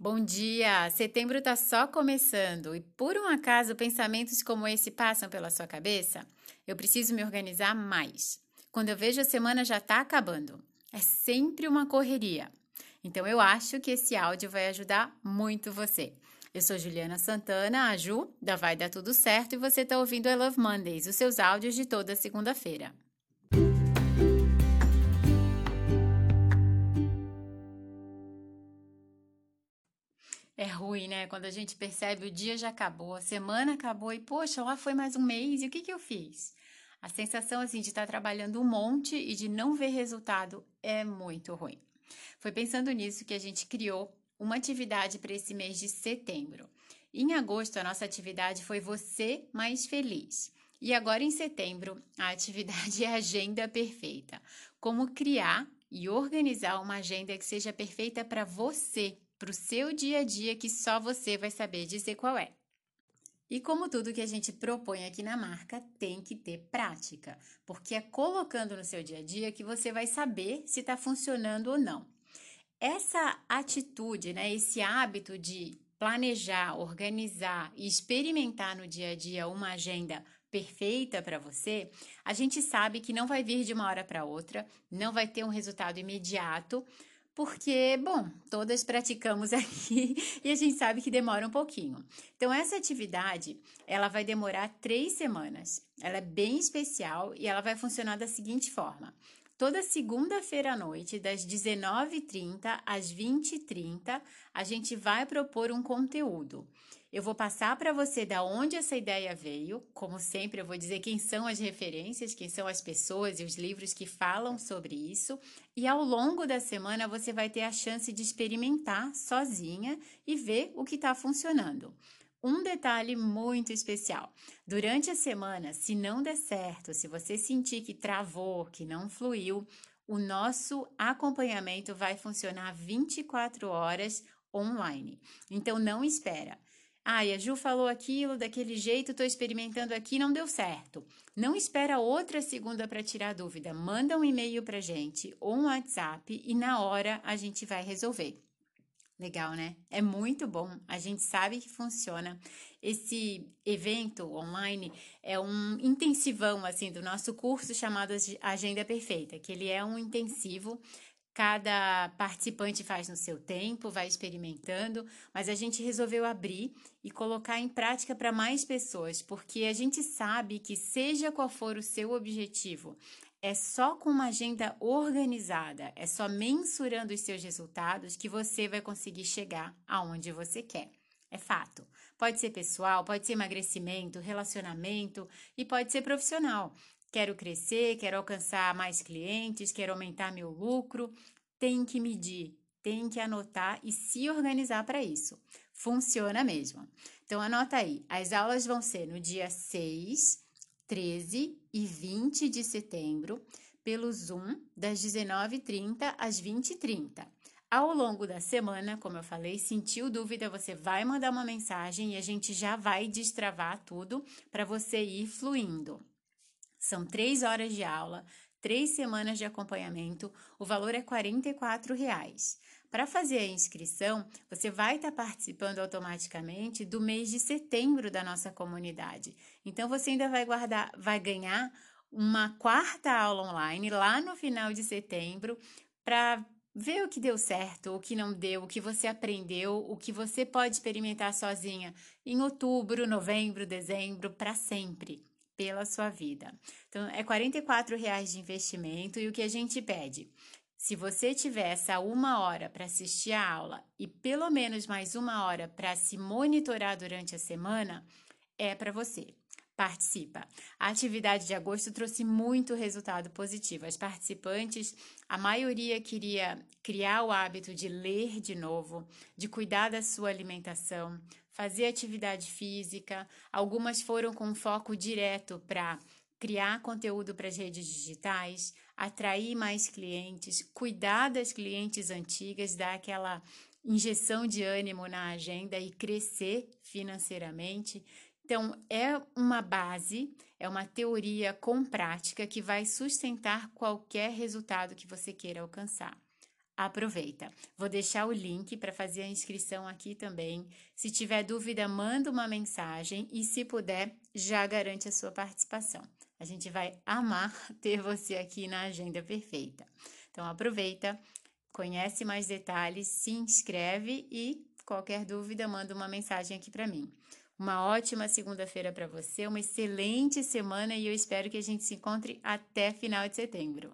Bom dia! Setembro está só começando e por um acaso pensamentos como esse passam pela sua cabeça? Eu preciso me organizar mais. Quando eu vejo a semana já está acabando. É sempre uma correria. Então eu acho que esse áudio vai ajudar muito você. Eu sou Juliana Santana, a Ju, da Vai Dar Tudo Certo, e você está ouvindo I Love Mondays, os seus áudios de toda segunda-feira. É ruim, né? Quando a gente percebe o dia já acabou, a semana acabou e, poxa, lá foi mais um mês e o que, que eu fiz? A sensação assim de estar trabalhando um monte e de não ver resultado é muito ruim. Foi pensando nisso que a gente criou uma atividade para esse mês de setembro. Em agosto, a nossa atividade foi Você Mais Feliz. E agora, em setembro, a atividade é Agenda Perfeita. Como criar e organizar uma agenda que seja perfeita para você para o seu dia a dia que só você vai saber dizer qual é. E como tudo que a gente propõe aqui na marca, tem que ter prática, porque é colocando no seu dia a dia que você vai saber se está funcionando ou não. Essa atitude, né, esse hábito de planejar, organizar e experimentar no dia a dia uma agenda perfeita para você, a gente sabe que não vai vir de uma hora para outra, não vai ter um resultado imediato, porque, bom, todas praticamos aqui e a gente sabe que demora um pouquinho. Então, essa atividade, ela vai demorar três semanas. Ela é bem especial e ela vai funcionar da seguinte forma. Toda segunda-feira à noite, das 19h30 às 20h30, a gente vai propor um conteúdo. Eu vou passar para você da onde essa ideia veio. Como sempre, eu vou dizer quem são as referências, quem são as pessoas e os livros que falam sobre isso. E ao longo da semana você vai ter a chance de experimentar sozinha e ver o que está funcionando. Um detalhe muito especial: durante a semana, se não der certo, se você sentir que travou, que não fluiu, o nosso acompanhamento vai funcionar 24 horas online. Então não espera. Ah, a Ju falou aquilo daquele jeito, estou experimentando aqui, não deu certo. Não espera outra segunda para tirar dúvida. Manda um e-mail para gente ou um WhatsApp e na hora a gente vai resolver. Legal, né? É muito bom. A gente sabe que funciona. Esse evento online é um intensivão assim do nosso curso chamado Agenda Perfeita, que ele é um intensivo Cada participante faz no seu tempo, vai experimentando, mas a gente resolveu abrir e colocar em prática para mais pessoas, porque a gente sabe que, seja qual for o seu objetivo, é só com uma agenda organizada, é só mensurando os seus resultados que você vai conseguir chegar aonde você quer. É fato. Pode ser pessoal, pode ser emagrecimento, relacionamento e pode ser profissional. Quero crescer, quero alcançar mais clientes, quero aumentar meu lucro. Tem que medir, tem que anotar e se organizar para isso. Funciona mesmo. Então, anota aí: as aulas vão ser no dia 6, 13 e 20 de setembro, pelo Zoom, das 19h30 às 20h30. Ao longo da semana, como eu falei, sentiu dúvida, você vai mandar uma mensagem e a gente já vai destravar tudo para você ir fluindo. São três horas de aula, três semanas de acompanhamento, o valor é R$ reais. Para fazer a inscrição, você vai estar tá participando automaticamente do mês de setembro da nossa comunidade. Então você ainda vai guardar, vai ganhar uma quarta aula online lá no final de setembro para ver o que deu certo, o que não deu, o que você aprendeu, o que você pode experimentar sozinha em outubro, novembro, dezembro, para sempre pela sua vida. Então, é R$ reais de investimento e o que a gente pede? Se você tiver essa uma hora para assistir a aula e pelo menos mais uma hora para se monitorar durante a semana, é para você. Participa. A atividade de agosto trouxe muito resultado positivo. As participantes, a maioria queria criar o hábito de ler de novo, de cuidar da sua alimentação, fazer atividade física. Algumas foram com foco direto para criar conteúdo para as redes digitais, atrair mais clientes, cuidar das clientes antigas, dar aquela injeção de ânimo na agenda e crescer financeiramente. Então, é uma base, é uma teoria com prática que vai sustentar qualquer resultado que você queira alcançar. aproveita. Vou deixar o link para fazer a inscrição aqui também. Se tiver dúvida, manda uma mensagem e, se puder, já garante a sua participação. A gente vai amar ter você aqui na Agenda Perfeita. Então, aproveita, conhece mais detalhes, se inscreve e qualquer dúvida, manda uma mensagem aqui para mim. Uma ótima segunda-feira para você, uma excelente semana e eu espero que a gente se encontre até final de setembro.